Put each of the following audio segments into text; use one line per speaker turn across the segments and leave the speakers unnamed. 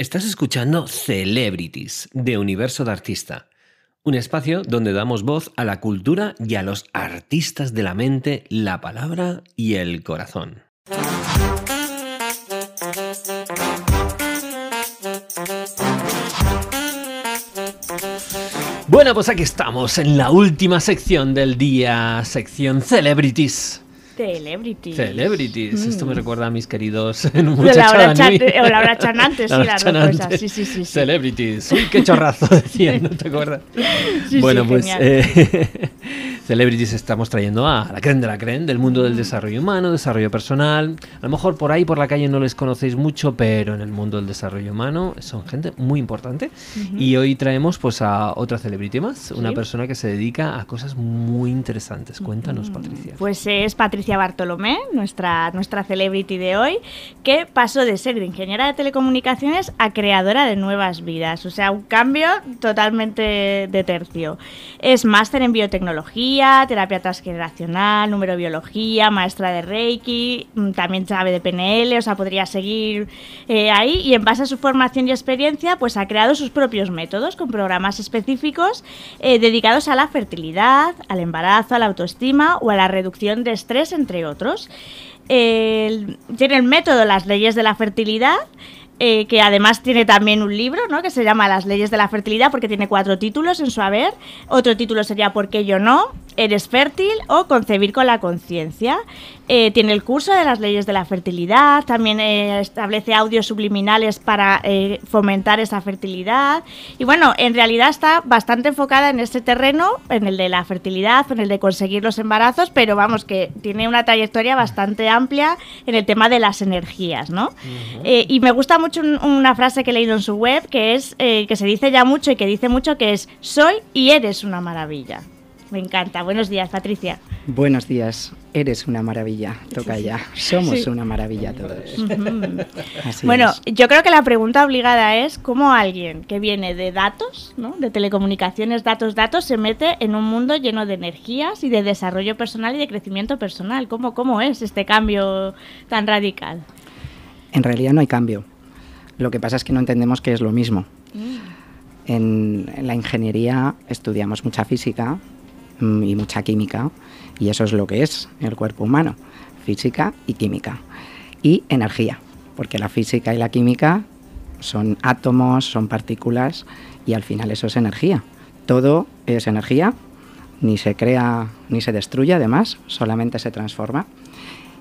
Estás escuchando Celebrities de Universo de Artista, un espacio donde damos voz a la cultura y a los artistas de la mente, la palabra y el corazón. Bueno, pues aquí estamos en la última sección del día, sección Celebrities.
Celebrities.
Celebrities. Esto me recuerda a mis queridos
De Laura, Chan, o Laura Chanantes, sí, las dos cosas. Sí, sí, sí, sí.
Celebrities. Uy, qué chorrazo decían, ¿no te acuerdas?
Sí,
bueno, pues eh, Celebrities estamos trayendo a la creen de la creen del mundo del desarrollo humano, desarrollo personal. A lo mejor por ahí, por la calle, no les conocéis mucho, pero en el mundo del desarrollo humano son gente muy importante. Y hoy traemos pues a otra celebrity más, una
Sí.
persona que se dedica a cosas muy interesantes. Cuéntanos, Patricia.
Pues es Patricia Bartolomé, nuestra, nuestra celebrity de hoy, que pasó de ser de ingeniera de telecomunicaciones a creadora de nuevas vidas. O sea, un cambio totalmente de tercio. Es máster en biotecnología, terapia transgeneracional, numerobiología, maestra de Reiki, mm, también sabe de PNL, o sea, podría seguir eh, ahí. Y en base a su formación y experiencia, pues ha creado sus propios métodos con programas específicos eh, dedicados a la fertilidad, al embarazo, a la autoestima o a la reducción de estrés, entre otros. Tiene el método Las leyes de la fertilidad, eh, que además tiene también un libro, ¿no? Que se llama Las leyes de la fertilidad, porque tiene cuatro títulos en su haber. Otro título sería ¿Por qué yo no? ¿Eres fértil? o Concebir con la conciencia. Eh, tiene el curso de las leyes de la fertilidad, también eh, establece audios subliminales para eh, fomentar esa fertilidad. Y bueno, en realidad está bastante enfocada en este terreno, en el de la fertilidad, en el de conseguir los embarazos, pero vamos, que tiene una trayectoria bastante amplia en el tema de las energías, ¿no? Y me gusta mucho un- una frase que he leído en su web, que es, que se dice ya mucho y que dice mucho, que es, soy y eres una maravilla. Me encanta. Buenos días, Patricia.
Buenos días, eres una maravilla, toca ya. Somos
Sí.
una maravilla todos. Así
Bueno,
es.
yo creo que la pregunta obligada es cómo alguien que viene de datos, ¿no? de telecomunicaciones, datos, datos, se mete en un mundo lleno de energías y de desarrollo personal y de crecimiento personal. ¿Cómo, cómo es este cambio tan radical?
En realidad no hay cambio. Lo que pasa es que no entendemos que es lo mismo. En, en la ingeniería estudiamos mucha física mm, y mucha química, y eso es lo que es el cuerpo humano, física y química. Y energía, porque la física y la química son átomos, son partículas, y al final eso es energía. Todo es energía, ni se crea ni se destruye, además, solamente se transforma.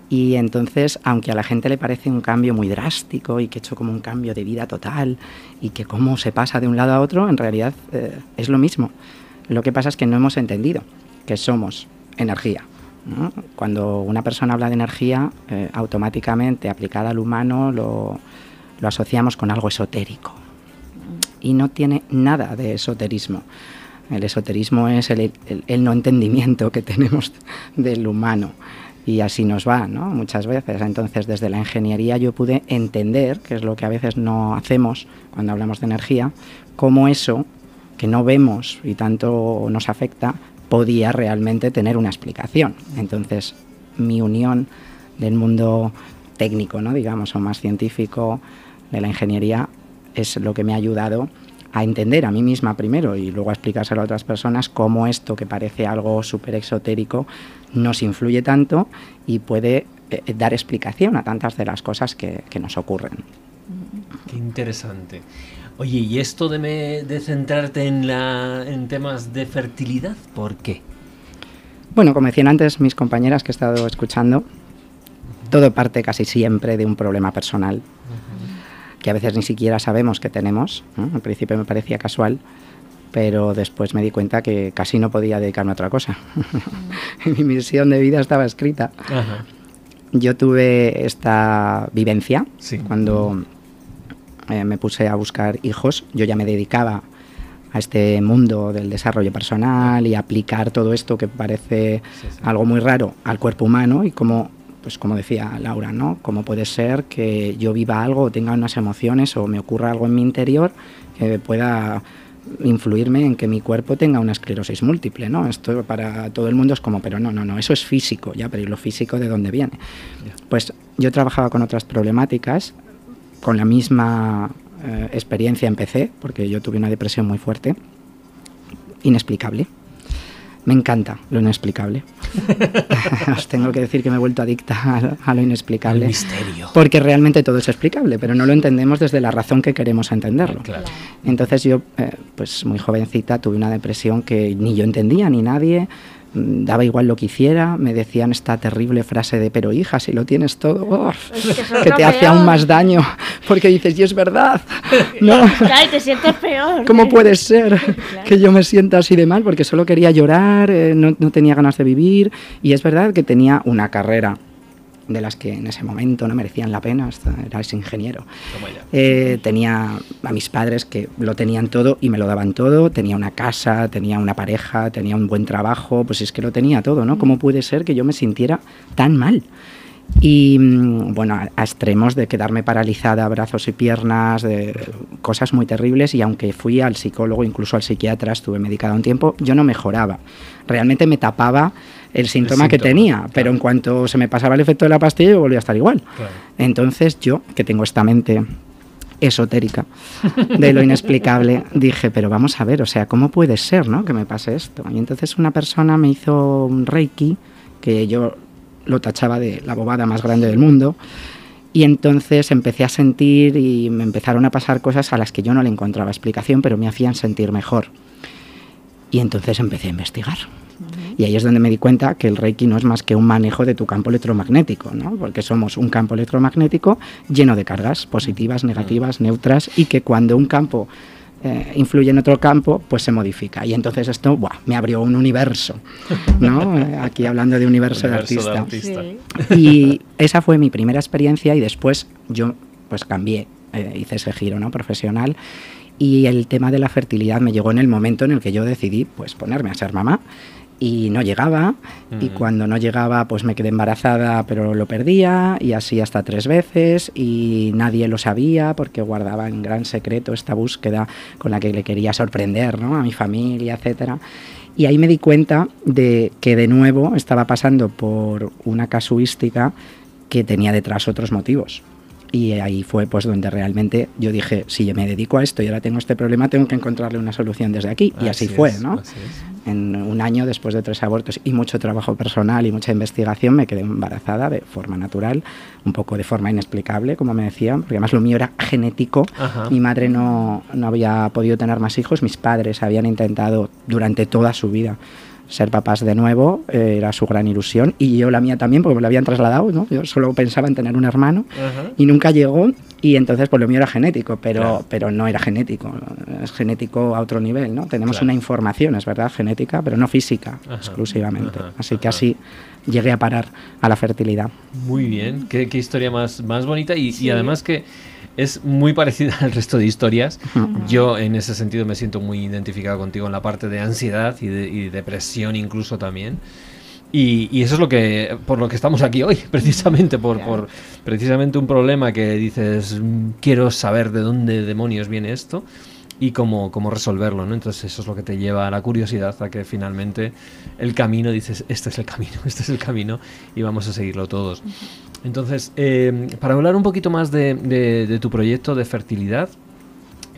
Y entonces, aunque a la gente le parece un cambio muy drástico y que he hecho como un cambio de vida total y que cómo se pasa de un lado a otro, en realidad eh, es lo mismo. Lo que pasa es que no hemos entendido que somos energía. ¿no? Cuando una persona habla de energía, eh, automáticamente aplicada al humano lo, lo asociamos con algo esotérico. Y no tiene nada de esoterismo. El esoterismo es el, el- el no entendimiento que tenemos del humano. Y así nos va, ¿no? Muchas veces. Entonces, desde la ingeniería yo pude entender, que es lo que a veces no hacemos cuando hablamos de energía, cómo eso que no vemos y tanto nos afecta podía realmente tener una explicación. Entonces, mi unión del mundo técnico, ¿no? digamos, o más científico de la ingeniería es lo que me ha ayudado a entender a mí misma primero y luego a explicárselo a otras personas cómo esto que parece algo súper exotérico nos influye tanto y puede eh, dar explicación a tantas de las cosas que, que nos ocurren.
Qué interesante. Oye, ¿y esto de, me- de centrarte en, la, en temas de fertilidad? ¿Por qué?
Bueno, como decían antes mis compañeras que he estado escuchando, todo parte casi siempre de un problema personal que a veces ni siquiera sabemos que tenemos. ¿no? Al principio me parecía casual, pero después me di cuenta que casi no podía dedicarme a otra cosa. Mi misión de vida estaba escrita. Yo tuve esta vivencia
Sí.
cuando eh, me puse a buscar hijos. Yo ya me dedicaba a este mundo del desarrollo personal y aplicar todo esto que parece
Sí, sí.
algo muy raro al cuerpo humano y como pues como decía Laura, ¿no? Cómo puede ser que yo viva algo tenga unas emociones o me ocurra algo en mi interior que pueda influirme en que mi cuerpo tenga una esclerosis múltiple, ¿no? Esto para todo el mundo es como, pero no, no, no, eso es físico, ya, pero ¿y lo físico de dónde viene? Pues yo trabajaba con otras problemáticas, con la misma eh, experiencia empecé, porque yo tuve una depresión muy fuerte, inexplicable. Me encanta lo inexplicable. Os tengo que decir que me he vuelto adicta a, lo inexplicable.
El misterio.
Porque realmente todo es explicable, pero no lo entendemos desde la razón que queremos entenderlo.
Claro.
Entonces yo, eh, pues muy jovencita, tuve una depresión que ni yo entendía, ni nadie. Daba igual lo que hiciera, me decían esta terrible frase de pero hija, si lo tienes todo, oh,
Es que
te hace
peor.
aún más daño, porque dices, y es verdad, no,
Claro, te sientes peor.
¿cómo puede ser
Claro.
que yo me sienta así de mal? Porque solo quería llorar, eh, no, no tenía ganas de vivir, y es verdad que tenía una carrera de las que en ese momento no merecían la pena, hasta eras ingeniero.
Toma ya.
Eh, tenía a mis padres que lo tenían todo y me lo daban todo. Tenía una casa, tenía una pareja, tenía un buen trabajo. Pues es que lo tenía todo, ¿no? ¿Cómo puede ser que yo me sintiera tan mal? Y mm, bueno, a, a extremos de quedarme paralizada, brazos y piernas, de cosas muy terribles. Y aunque fui al psicólogo, incluso al psiquiatra, estuve medicada un tiempo, yo no mejoraba. Realmente me tapaba el síntoma que
síntoma,
tenía,
claro.
pero en cuanto se me pasaba el efecto de la pastilla, yo volvía a estar igual.
Claro.
Entonces yo, que tengo esta mente esotérica de lo inexplicable, dije, pero vamos a ver, o sea, ¿cómo puede ser, no? Que me pase esto. Y entonces una persona me hizo un reiki, que yo lo tachaba de la bobada más grande del mundo, y entonces empecé a sentir y me empezaron a pasar cosas a las que yo no le encontraba explicación, pero me hacían sentir mejor. Y entonces empecé a investigar. Y ahí es donde me di cuenta que el Reiki no es más que un manejo de tu campo electromagnético, ¿no? porque somos un campo electromagnético lleno de cargas positivas, negativas, neutras, y que cuando un campo eh, influye en otro campo, pues se modifica. Y entonces esto ¡buah! me abrió un universo, ¿no? Eh, aquí hablando de universo,
Universo
de
de
artista.
artista.
Sí.
Y esa fue mi primera experiencia y después yo pues cambié, eh, hice ese giro ¿no? profesional y el tema de la fertilidad me llegó en el momento en el que yo decidí pues ponerme a ser mamá y no llegaba y cuando no llegaba pues me quedé embarazada pero lo perdía y así hasta tres veces y nadie lo sabía porque guardaba en gran secreto esta búsqueda con la que le quería sorprender ¿no? a mi familia, etcétera. Y ahí me di cuenta de que de nuevo estaba pasando por una casuística que tenía detrás otros motivos. Y ahí fue pues donde realmente yo dije, si yo me dedico a esto y ahora tengo este problema, tengo que encontrarle una solución desde aquí. Y así, fue,
es,
¿no?
así.
En un año después de tres abortos y mucho trabajo personal y mucha investigación, me quedé embarazada de forma natural, un poco de forma inexplicable, como me decían, porque además lo mío era genético.
Ajá.
Mi madre no, no había podido tener más hijos, mis padres habían intentado durante toda su vida ser papás de nuevo, eh, era su gran ilusión, y yo la mía también, porque me lo habían trasladado, ¿no? Yo solo pensaba en tener un hermano, y nunca llegó, y entonces pues lo mío era genético, pero,
Claro.
pero no era genético, es genético a otro nivel, ¿no? Tenemos
Claro.
una información, es verdad, genética, pero no física
Ajá,
exclusivamente.
ajá,
así que así llegué a parar a la fertilidad.
Muy bien, qué, qué historia más, más bonita y, y además que es muy parecida al resto de historias. Yo en ese sentido me siento muy identificado contigo en la parte de ansiedad y, de, y depresión incluso también. Y, y eso es lo que por lo que estamos aquí hoy, precisamente por, por precisamente un problema que dices "Mm, quiero saber de dónde demonios viene esto y cómo, cómo resolverlo, ¿no? Entonces eso es lo que te lleva a la curiosidad, a que finalmente el camino dices este es el camino, este es el camino y vamos a seguirlo todos. Entonces, eh, para hablar un poquito más de, de- de tu proyecto de fertilidad,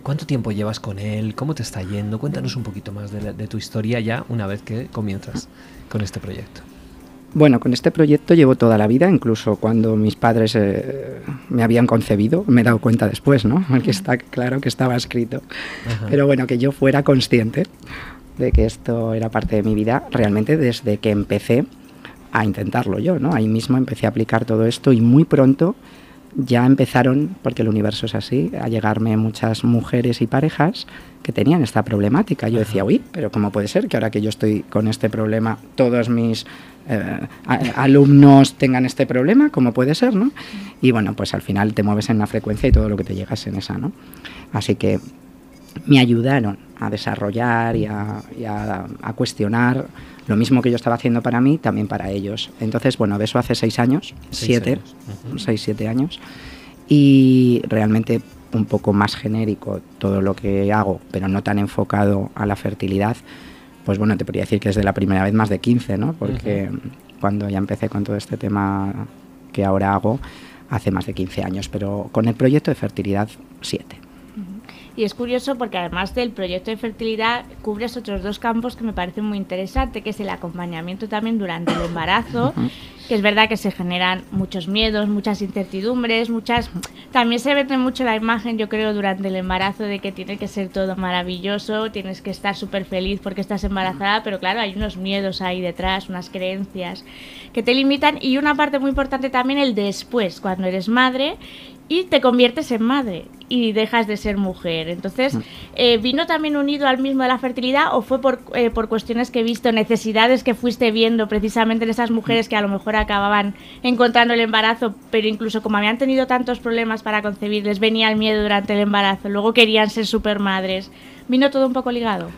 ¿cuánto tiempo llevas con él? ¿Cómo te está yendo? Cuéntanos un poquito más de, la- de tu historia ya una vez que comienzas con este proyecto.
Bueno, con este proyecto llevo toda la vida, incluso cuando mis padres eh, me habían concebido, me he dado cuenta después, ¿no? Porque está claro que estaba escrito.
Ajá.
Pero bueno, que yo fuera consciente de que esto era parte de mi vida, realmente desde que empecé a intentarlo yo, ¿no? Ahí mismo empecé a aplicar todo esto y muy pronto ya empezaron, porque el universo es así, a llegarme muchas mujeres y parejas que tenían esta problemática. Yo decía, uy, pero ¿cómo puede ser que ahora que yo estoy con este problema, todos mis eh, alumnos tengan este problema? ¿Cómo puede ser, no? Y bueno, pues al final te mueves en una frecuencia y todo lo que te llega es en esa, ¿no? Así que me ayudaron a desarrollar y a, y a- a cuestionar lo mismo que yo estaba haciendo para mí, también para ellos. Entonces, bueno, de eso hace seis años,
Seis
siete,
años,
seis, siete años, y realmente un poco más genérico todo lo que hago, pero no tan enfocado a la fertilidad, pues bueno, te podría decir que desde la primera vez más de 15, ¿no? Porque cuando ya empecé con todo este tema que ahora hago, hace más de 15 años, pero con el proyecto de fertilidad, 7.
Y es curioso porque además del proyecto de fertilidad cubres otros dos campos que me parecen muy interesantes, que es el acompañamiento también durante el embarazo, que es verdad que se generan muchos miedos, muchas incertidumbres, muchas... También se vende mucho la imagen, yo creo, durante el embarazo de que tiene que ser todo maravilloso, tienes que estar súper feliz porque estás embarazada, pero claro, hay unos miedos ahí detrás, unas creencias que te limitan. Y una parte muy importante también el después, cuando eres madre y te conviertes en madre y dejas de ser mujer. Entonces, mm. eh, ¿vino también unido al mismo de la fertilidad o fue por, eh, por cuestiones que he visto, necesidades que fuiste viendo precisamente en esas mujeres que a lo mejor acababan encontrando el embarazo, pero incluso como habían tenido tantos problemas para concebir, les venía el miedo durante el embarazo, luego querían ser supermadres? ¿Vino todo un poco ligado?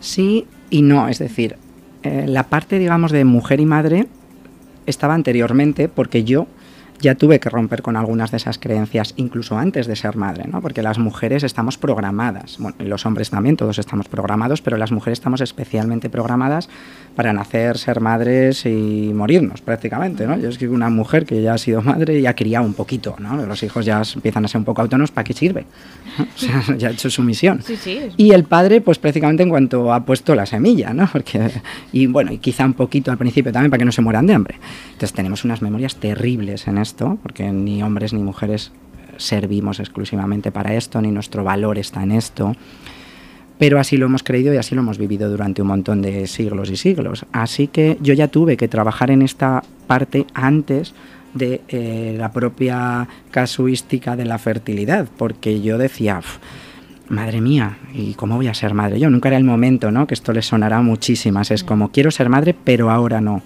Sí y no, es decir, eh, la parte, digamos, de mujer y madre estaba anteriormente porque yo ya tuve que romper con algunas de esas creencias, incluso antes de ser madre, ¿no? porque las mujeres estamos programadas, bueno, y los hombres también, todos estamos programados, pero las mujeres estamos especialmente programadas para nacer, ser madres y morirnos prácticamente. ¿no? Yo es que una mujer que ya ha sido madre y ha criado un poquito, ¿no? los hijos ya empiezan a ser un poco autónomos, ¿para qué sirve? O sea, ya ha hecho su misión. Y el padre, pues prácticamente en cuanto ha puesto la semilla, ¿no? Porque, y bueno, y quizá un poquito al principio también para que no se mueran de hambre. Entonces tenemos unas memorias terribles en esto, porque ni hombres ni mujeres servimos exclusivamente para esto, ni nuestro valor está en esto. Pero así lo hemos creído y así lo hemos vivido durante un montón de siglos y siglos. Así que yo ya tuve que trabajar en esta parte antes de eh, la propia casuística de la fertilidad, porque yo decía, madre mía, ¿y cómo voy a ser madre? Yo nunca era el momento, ¿no? Que esto le sonará muchísimas. Es como, quiero ser madre, pero ahora no.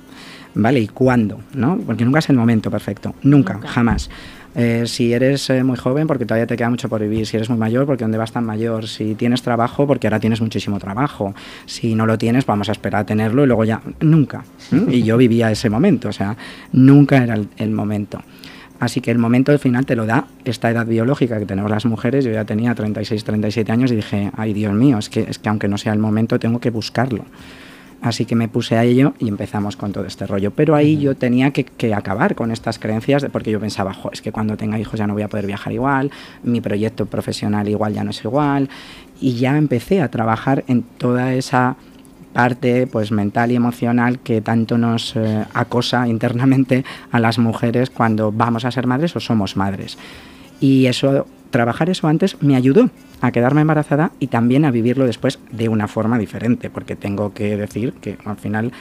¿Vale? ¿Y cuándo? ¿No? Porque nunca es el momento perfecto. Nunca, jamás. Eh, si eres eh, muy joven, porque todavía te queda mucho por vivir. Si eres muy mayor, porque dónde vas tan mayor. Si tienes trabajo, porque ahora tienes muchísimo trabajo. Si no lo tienes, vamos a esperar a tenerlo y luego ya. Nunca. Y yo vivía ese momento, o sea, nunca era el, momento. Así que el momento al final te lo da esta edad biológica que tenemos las mujeres. Yo ya tenía 36, 37 años y dije, ay Dios mío, es que, es que aunque no sea el momento, tengo que buscarlo. Así que me puse a ello y empezamos con todo este rollo. Pero ahí yo tenía que, acabar con estas creencias, de, porque yo pensaba, es que cuando tenga hijos ya no voy a poder viajar igual, mi proyecto profesional igual ya no es igual. Y ya empecé a trabajar en toda esa parte pues mental y emocional que tanto nos eh, acosa internamente a las mujeres cuando vamos a ser madres o somos madres. Y eso trabajar eso antes me ayudó a quedarme embarazada y también a vivirlo después de una forma diferente, porque tengo que decir que al final,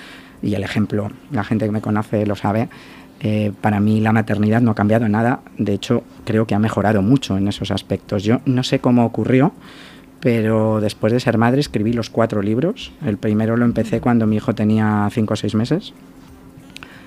y el ejemplo, la gente que me conoce lo sabe, eh, para mí la maternidad no ha cambiado nada, de hecho creo que ha mejorado mucho en esos aspectos. Yo no sé cómo ocurrió, pero después de ser madre escribí los cuatro libros. El primero lo empecé cuando mi hijo tenía cinco o seis meses.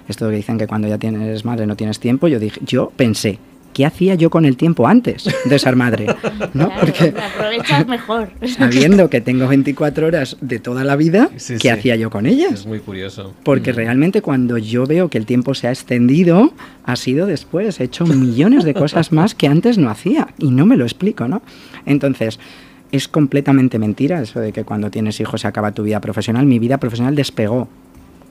Esto que dicen que cuando ya tienes madre no tienes tiempo, yo dije, yo pensé, ¿qué hacía yo con el tiempo antes de ser madre?
¿No? Porque aprovechas mejor.
Sabiendo que tengo 24 horas de toda la vida, ¿qué hacía yo con ellas?
Es muy curioso.
Porque mm. realmente cuando yo veo que el tiempo se ha extendido, ha sido después. He hecho millones de cosas más que antes no hacía y no me lo explico, ¿no? Entonces, es completamente mentira eso de que cuando tienes hijos se acaba tu vida profesional. Mi vida profesional despegó.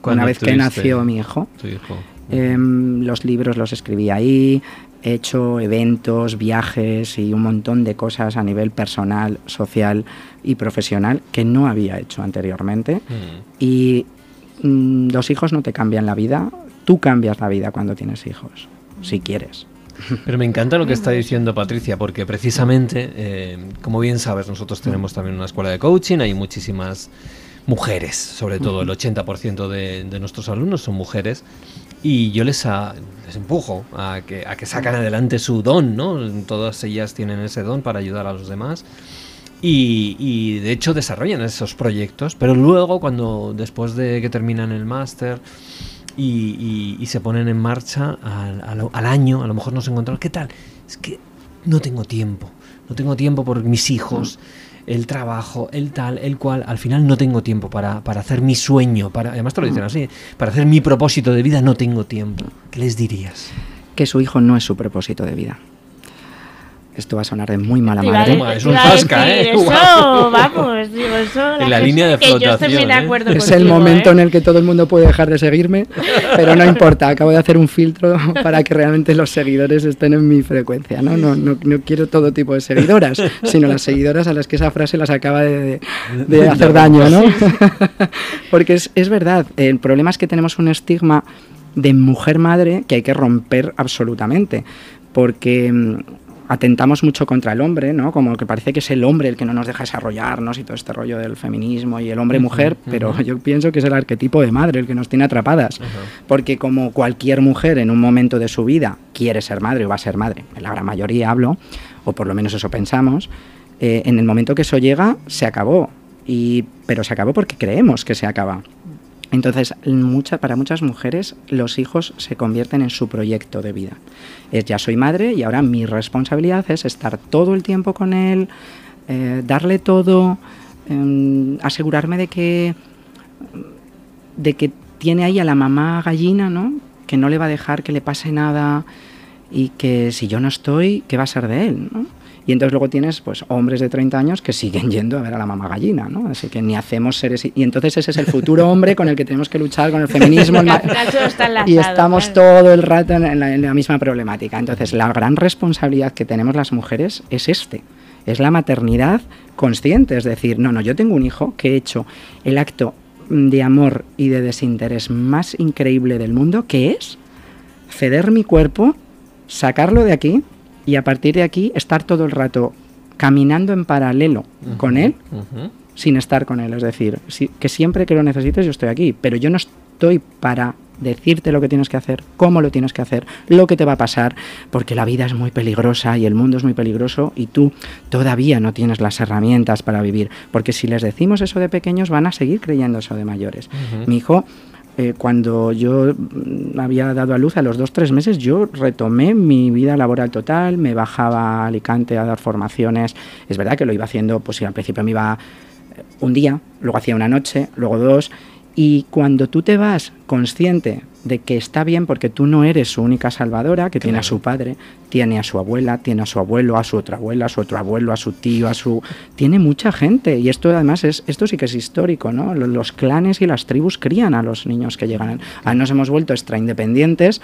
Una vez que nació mi hijo, hijo. Em, los libros los escribí ahí, he hecho eventos, viajes y un montón de cosas a nivel personal, social y profesional que no había hecho anteriormente. Mm. Y mm, los hijos no te cambian la vida, tú cambias la vida cuando tienes hijos, si quieres.
Pero me encanta lo que está diciendo Patricia, porque precisamente, eh, como bien sabes, nosotros tenemos también una escuela de coaching, hay muchísimas mujeres, sobre todo el 80% de, de nuestros alumnos son mujeres, y yo les, les empujo a que, a que sacan adelante su don, ¿no? Todas ellas tienen ese don para ayudar a los demás. Y, de hecho desarrollan esos proyectos, pero luego cuando después de que terminan el máster y, se ponen en marcha al, al, año, a lo mejor nos encontramos, ¿qué tal? Es que no tengo tiempo, no tengo tiempo por mis hijos el trabajo, el tal, el cual, al final no tengo tiempo para, hacer mi sueño, para, además te lo dicen mm. así, para hacer mi propósito de vida no tengo tiempo. ¿Qué les dirías?
Que su hijo no es su propósito de vida. Esto va a sonar de muy mala madre.
Es un zasca, ¿eh?
Eso, vamos, digo, eso.
En la línea de
yo
flotación, ¿eh?
Es el momento
¿eh?
en el que todo el mundo puede dejar de seguirme, pero no importa, acabo de hacer un filtro para que realmente los seguidores estén en mi frecuencia. ¿no? No, no, no quiero todo tipo de seguidoras, sino las seguidoras a las que esa frase las acaba de, de- de hacer daño. ¿no? Porque es, es verdad, el problema es que tenemos un estigma de mujer madre que hay que romper absolutamente, porque mm, atentamos mucho contra el hombre, ¿no? Como que parece que es el hombre el que no nos deja desarrollarnos y todo este rollo del feminismo y el hombre-mujer, pero yo pienso que es el arquetipo de madre el que nos tiene atrapadas, porque como cualquier mujer en un momento de su vida quiere ser madre o va a ser madre, en la gran mayoría hablo, o por lo menos eso pensamos, eh, en el momento que eso llega, se acabó. Y, pero se acabó porque creemos que se acaba. Entonces, para muchas mujeres los hijos se convierten en su proyecto de vida. Es ya soy madre y ahora mi responsabilidad es estar todo el tiempo con él, eh, darle todo, em, asegurarme de que, de que tiene ahí a la mamá gallina, ¿no? Que no le va a dejar que le pase nada y que si yo no estoy, ¿qué va a ser de él? ¿no? Y entonces luego tienes pues hombres de 30 años que siguen yendo a ver a la mamá gallina, ¿no? Así que ni hacemos seres... Y entonces ese es el futuro hombre con el que tenemos que luchar con el feminismo. el ma-
Nacho está enlazado,
y estamos
claro.
todo el rato en la, en la misma problemática. Entonces la gran responsabilidad que tenemos las mujeres es este. Es la maternidad consciente, es decir, no, no, yo tengo un hijo que he hecho el acto de amor y de desinterés más increíble del mundo, que es ceder mi cuerpo, sacarlo de aquí y a partir de aquí estar todo el rato caminando en paralelo con él sin estar con él. Es decir, si- que siempre que lo necesites yo estoy aquí, pero yo no estoy para decirte lo que tienes que hacer, cómo lo tienes que hacer, lo que te va a pasar, porque la vida es muy peligrosa y el mundo es muy peligroso y tú todavía no tienes las herramientas para vivir, porque si les decimos eso de pequeños van a seguir creyendo eso de mayores.
Ujú.
Mi hijo eh, cuando yo mm, había dado a luz a los dos, tres meses, yo retomé mi vida laboral total, me bajaba a Alicante a dar formaciones. Es verdad que lo iba haciendo, pues al principio me iba eh, un día, luego hacía una noche, luego dos. Y cuando tú te vas consciente de que está bien porque tú no eres su única salvadora, que tiene a su padre, tiene a su abuela, tiene a su abuelo, a su otra abuela, a su otro abuelo, a su tío, a su... Tiene mucha gente y esto además es, esto sí que es histórico, ¿no? Lo- Los clanes y las tribus crían a los niños que llegan. A nos hemos vuelto extra independientes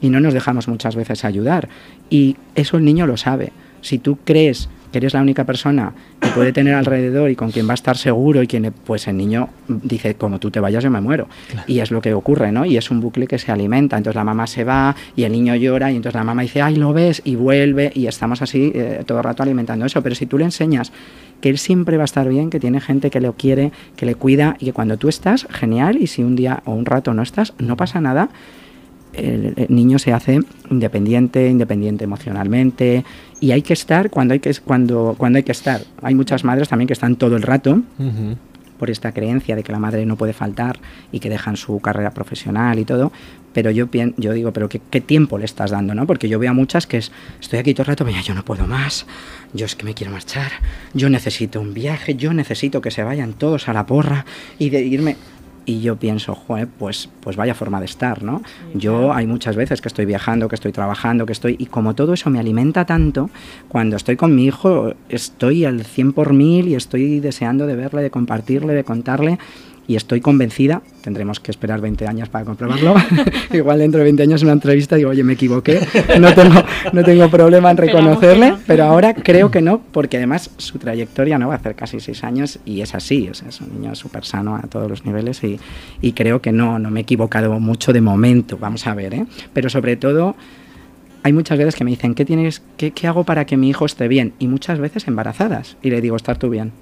y no nos dejamos muchas veces ayudar. Y eso el niño lo sabe. Si tú crees que eres la única persona que puede tener alrededor y con quien va a estar seguro y quien le- pues el niño dice como tú te vayas yo me muero y es lo que ocurre no y es un bucle que se alimenta. Entonces la mamá se va y el niño llora y entonces la mamá dice ay lo ves y vuelve y estamos así eh, todo el rato alimentando eso. Pero si tú le enseñas que él siempre va a estar bien que tiene gente que lo quiere que le cuida y que cuando tú estás genial y si un día o un rato no estás no pasa nada el, el niño se hace independiente, independiente emocionalmente y hay que estar cuando hay que cuando cuando hay que estar. Hay muchas madres también que están todo el rato por esta creencia de que la madre no puede faltar y que dejan su carrera profesional y todo, pero yo pien- yo digo, pero ¿qué, qué tiempo le estás dando, no? Porque yo veo a muchas que es, estoy aquí todo el rato, mira, yo no puedo más, yo es que me quiero marchar, yo necesito un viaje, yo necesito que se vayan todos a la porra y de irme y yo pienso, joder, pues, pues vaya forma de estar, ¿no? Yo hay muchas veces que estoy viajando, que estoy trabajando, que estoy... Y como todo eso me alimenta tanto, cuando estoy con mi hijo estoy al 100 por mil y estoy deseando de verle, de compartirle, de contarle. Y estoy convencida, tendremos que esperar 20 años para comprobarlo. Igual dentro de 20 años en una entrevista digo, oye, me equivoqué, no tengo, no tengo problema en reconocerle,
no.
pero ahora creo que no, porque además su trayectoria no va a hacer casi seis años y es así, o sea, es un niño súper sano a todos los niveles y, y creo que no, no me he equivocado mucho de momento, vamos a ver, ¿eh? pero sobre todo hay muchas veces que me dicen, ¿qué, tienes, qué, ¿qué hago para que mi hijo esté bien? Y muchas veces embarazadas y le digo, estar tú bien.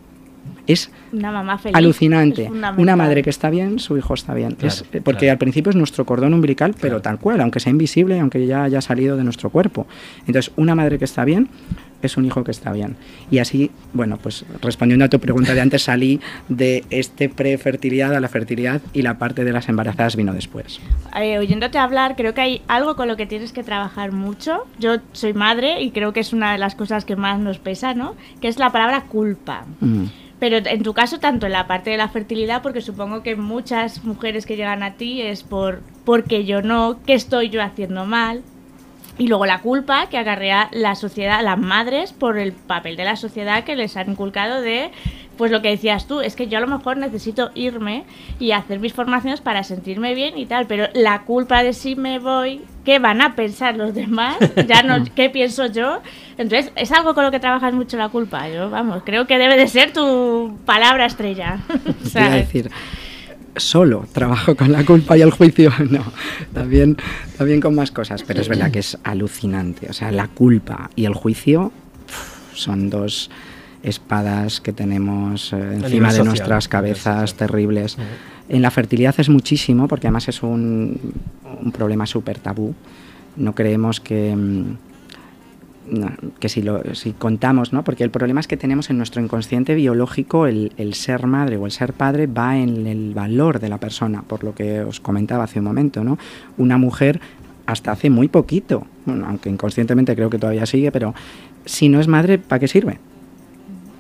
Es
Una mamá feliz.
alucinante.
es.
Una madre que está bien, su hijo está bien.
Claro,
Es- eh, porque
claro.
al principio es nuestro cordón umbilical, pero
Claro.
tal cual, aunque sea invisible, aunque ya haya salido de nuestro cuerpo. Entonces, una madre que está bien es un hijo que está bien. Y así, bueno, pues respondiendo a tu pregunta de antes, salí de este prefertilidad a la fertilidad y la parte de las embarazadas vino después.
Eh, oyéndote hablar, creo que hay algo con lo que tienes que trabajar mucho. Yo soy madre y creo que es una de las cosas que más nos pesa, ¿no? Que es la palabra culpa.
Mm.
Pero en tu caso, tanto en la parte de la fertilidad, porque supongo que muchas mujeres que llegan a ti es por porque yo no, qué estoy yo haciendo mal. Y luego la culpa que acarrea la sociedad, las madres, por el papel de la sociedad que les han inculcado de, pues lo que decías tú, es que yo a lo mejor necesito irme y hacer mis formaciones para sentirme bien y tal, pero la culpa de si me voy, ¿qué van a pensar los demás? Ya no, ¿qué pienso yo? Entonces, es algo con lo que trabajas mucho la culpa. Yo, vamos, creo que debe de ser tu palabra estrella.
O sea, decir, solo trabajo con la culpa y el juicio, no, también, también con más cosas, pero es verdad que es alucinante, o sea, la culpa y el juicio son dos espadas que tenemos eh, encima de nuestras cabezas terribles. En la fertilidad es muchísimo, porque además es un, un problema súper tabú. No creemos que, mm, que si, lo, si contamos, ¿no? porque el problema es que tenemos en nuestro inconsciente biológico el, el, ser madre o el ser padre va en el valor de la persona, por lo que os comentaba hace un momento. ¿no? Una mujer hasta hace muy poquito, bueno, aunque inconscientemente creo que todavía sigue, pero si no es madre, ¿para qué sirve?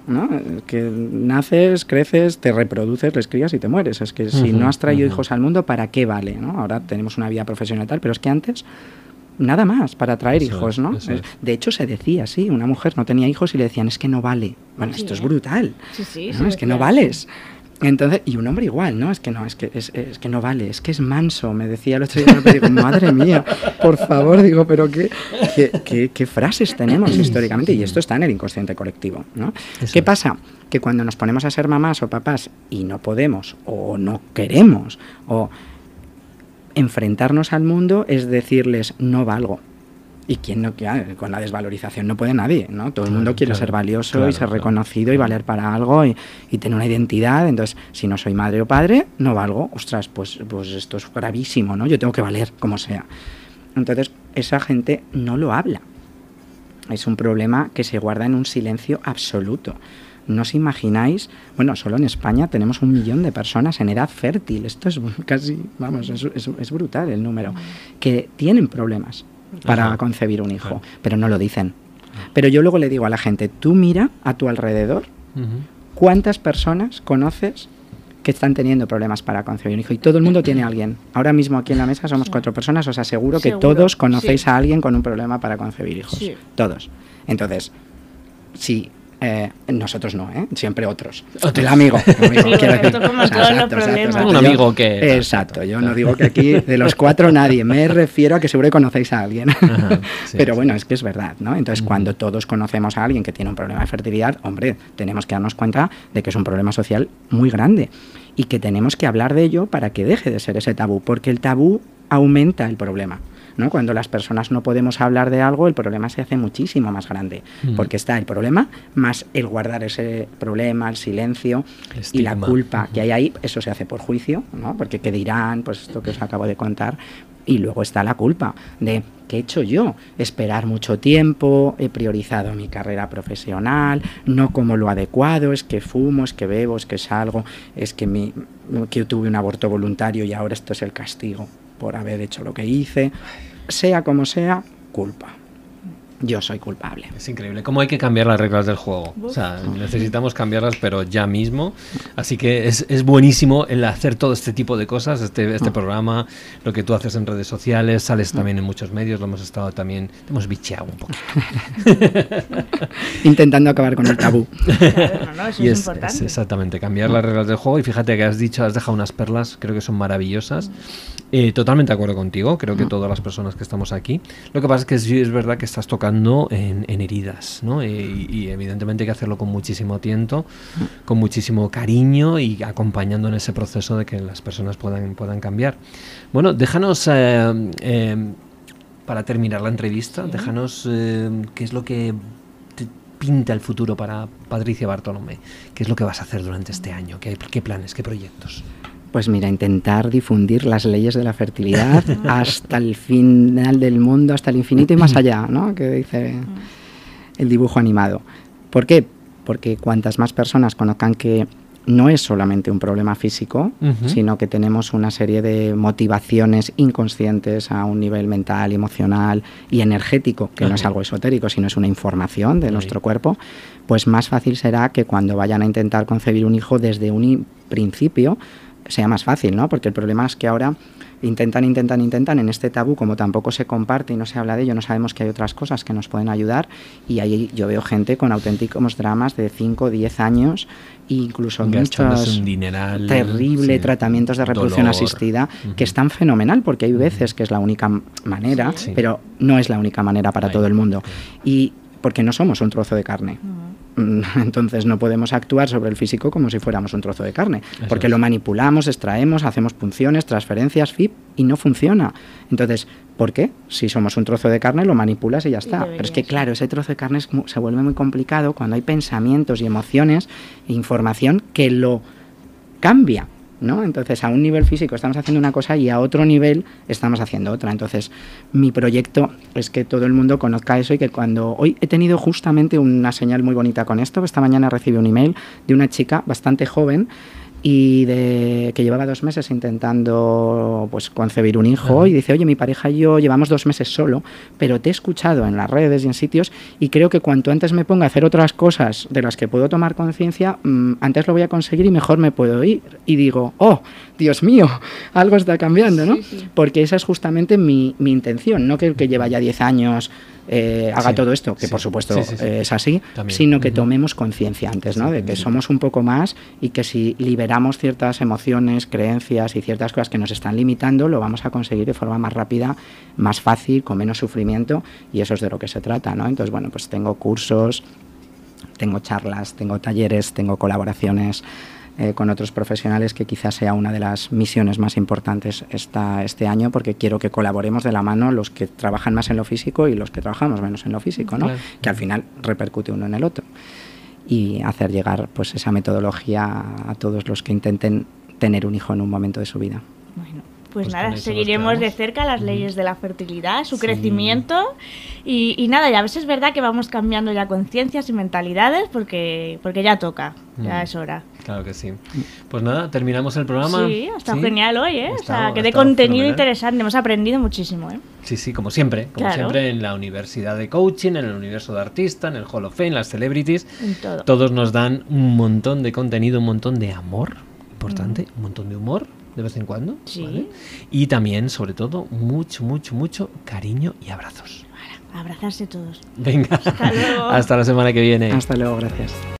¿no? Que naces, creces, te reproduces, les crías y te mueres. Es que si no has traído hijos al mundo, ¿para qué vale? ¿no? Ahora tenemos una vida profesional tal, pero es que antes nada más para traer hijos, ¿no? De hecho, se decía así, una mujer no tenía hijos y le decían, es que no vale. Bueno, esto es ¿eh? brutal. es que no vales. Entonces, y un hombre igual, ¿no? Es que no, es que, es, que no vale, es que es manso, me decía el otro día, digo, madre mía, por favor, digo, pero qué, qué, qué, frases tenemos históricamente, y esto está en el inconsciente colectivo, ¿no? ¿Qué pasa? Que cuando nos ponemos a ser mamás o papás y no podemos, o no queremos, o enfrentarnos al mundo es decirles no valgo. Y quién no con la desvalorización no puede nadie, ¿no? Todo el mundo quiere ser valioso y ser reconocido y valer para algo y, tener una identidad. Entonces, si no soy madre o padre, no valgo. Ostras, pues, pues esto es gravísimo, ¿no? Yo tengo que valer como sea. Entonces, esa gente no lo habla. Es un problema que se guarda en un silencio absoluto. No os imagináis, bueno, solo en España tenemos un millón de personas en edad fértil, esto es casi, vamos, es, brutal el número, que tienen problemas para concebir un hijo, pero no lo dicen. Pero yo luego le digo a la gente, tú mira a tu alrededor, ¿cuántas personas conoces que están teniendo problemas para concebir un hijo. Y todo el mundo tiene a alguien. Ahora mismo aquí en la mesa somos cuatro personas, os aseguro que todos conocéis a alguien con un problema para concebir hijos. Todos. Entonces, si eh, nosotros no, ¿eh? siempre otros. El amigo.
Un amigo que.
Exacto, yo no digo que aquí de los cuatro nadie, me refiero a que seguro conocéis a alguien. Pero bueno, es que es verdad, ¿no? Entonces, cuando todos conocemos a alguien que tiene un problema de fertilidad, hombre, tenemos que darnos cuenta de que es un problema social muy grande y que tenemos que hablar de ello para que deje de ser ese tabú, porque el tabú aumenta el problema. Cuando las personas no podemos hablar de algo, el problema se hace muchísimo más grande, porque está el problema más el guardar ese problema, el silencio y la culpa que hay ahí, eso se hace por juicio, ¿no? Porque qué dirán, pues esto que os acabo de contar, y luego está la culpa de ¿qué he hecho yo? Esperar mucho tiempo, he priorizado mi carrera profesional, no como lo adecuado, es que fumo, es que bebo, es que salgo, es que, mi, que tuve un aborto voluntario y ahora esto es el castigo por haber hecho lo que hice, sea como sea, culpa yo soy culpable.
Es increíble cómo hay que cambiar las reglas del juego. O sea, necesitamos cambiarlas, pero ya mismo. Así que es, es buenísimo el hacer todo este tipo de cosas, este, este ah. programa, lo que tú haces en redes sociales, sales ah. también en muchos medios, lo hemos estado también, te hemos bicheado un poco.
Intentando acabar con el tabú.
y es, importante.
exactamente, cambiar las reglas del juego. Y fíjate que has dicho, has dejado unas perlas, creo que son maravillosas. Eh, totalmente de acuerdo contigo, creo que todas las personas que estamos aquí. Lo que pasa es que es, es verdad que estás tocando en, heridas, ¿no? Y, evidentemente hay que hacerlo con muchísimo tiento, con muchísimo cariño y acompañando en ese proceso de que las personas puedan, puedan cambiar. Bueno, déjanos, eh, eh, para terminar la entrevista, déjanos eh, qué es lo que pinta el futuro para Patricia Bartolomé, qué es lo que vas a hacer durante este año, qué, qué planes, qué proyectos.
Pues mira, intentar difundir las leyes de la fertilidad hasta el final del mundo, hasta el infinito y más allá, ¿no? Que dice el dibujo animado. ¿Por qué? Porque cuantas más personas conozcan que no es solamente un problema físico, sino que tenemos una serie de motivaciones inconscientes a un nivel mental, emocional y energético, que no es algo esotérico, sino es una información de nuestro cuerpo, pues más fácil será que cuando vayan a intentar concebir un hijo desde un principio sea más fácil, ¿no? Porque el problema es que ahora intentan, intentan, intentan en este tabú, como tampoco se comparte y no se habla de ello, no sabemos que hay otras cosas que nos pueden ayudar y ahí yo veo gente con auténticos dramas de 5 o 10 años e incluso muchos
dineral,
terrible
sí,
tratamientos de reproducción
dolor.
asistida que están fenomenal porque hay veces que es la única manera,
Sí.
pero no es la única manera para
Ahí.
todo el mundo. Y porque no somos un trozo de carne. Entonces no podemos actuar sobre el físico como si fuéramos un trozo de carne,
Eso
porque
es.
lo manipulamos, extraemos, hacemos punciones, transferencias, FIP y no funciona. Entonces, ¿por qué? Si somos un trozo de carne lo manipulas y ya está. Pero es que claro, ese trozo de carne es se vuelve muy complicado cuando hay pensamientos y emociones e información que lo cambia. ¿No? Entonces, a un nivel físico estamos haciendo una cosa y a otro nivel estamos haciendo otra. Entonces, mi proyecto es que todo el mundo conozca eso y que cuando hoy he tenido justamente una señal muy bonita con esto, esta mañana recibí un email de una chica bastante joven y de que llevaba dos meses intentando pues concebir un hijo y dice oye mi pareja y yo llevamos dos meses solo pero te he escuchado en las redes y en sitios y creo que cuanto antes me ponga a hacer otras cosas de las que puedo tomar conciencia mm, antes lo voy a conseguir y mejor me puedo ir y digo oh Dios mío algo está cambiando no
sí.
porque esa es justamente mi, mi intención no que el que lleva ya 10 años eh, haga
Sí,
todo esto que
sí.
por supuesto
Sí,
eh, es así
También.
sino que tomemos conciencia antes ¿no? de que somos un poco más y que si liberamos ciertas emociones, creencias y ciertas cosas que nos están limitando, lo vamos a conseguir de forma más rápida, más fácil, con menos sufrimiento y eso es de lo que se trata, ¿no? Entonces, bueno, pues tengo cursos, tengo charlas, tengo talleres, tengo colaboraciones eh, con otros profesionales que quizás sea una de las misiones más importantes esta, este año porque quiero que colaboremos de la mano los que trabajan más en lo físico y los que trabajamos menos en lo físico, ¿no?
Claro.
Que al final repercute uno en el otro y hacer llegar pues esa metodología a todos los que intenten tener un hijo en un momento de su vida.
Bueno, pues,
Pues
nada, seguiremos de cerca las leyes de la fertilidad, su
Sí.
crecimiento y, y nada, ya a veces es verdad que vamos cambiando ya conciencias y mentalidades porque, porque ya toca, ya
Mm.
es hora.
Claro que sí. pues nada terminamos el programa
Sí, ha estado
¿Sí?
genial hoy, ¿eh? O sea, que de contenido
fenomenal.
interesante, hemos aprendido muchísimo, ¿eh?
Sí, sí, como siempre. Como
Claro.
siempre en la Universidad de Coaching, en el universo de artista, en el Hall of Fame, las celebrities.
En todo.
Todos nos dan un montón de contenido, un montón de amor, importante, un montón de humor de vez en cuando.
Sí.
¿vale? Y también, sobre todo, mucho, mucho, mucho cariño y abrazos.
Abrazarse todos.
Venga,
Hasta luego.
hasta la semana que viene.
Hasta luego, gracias.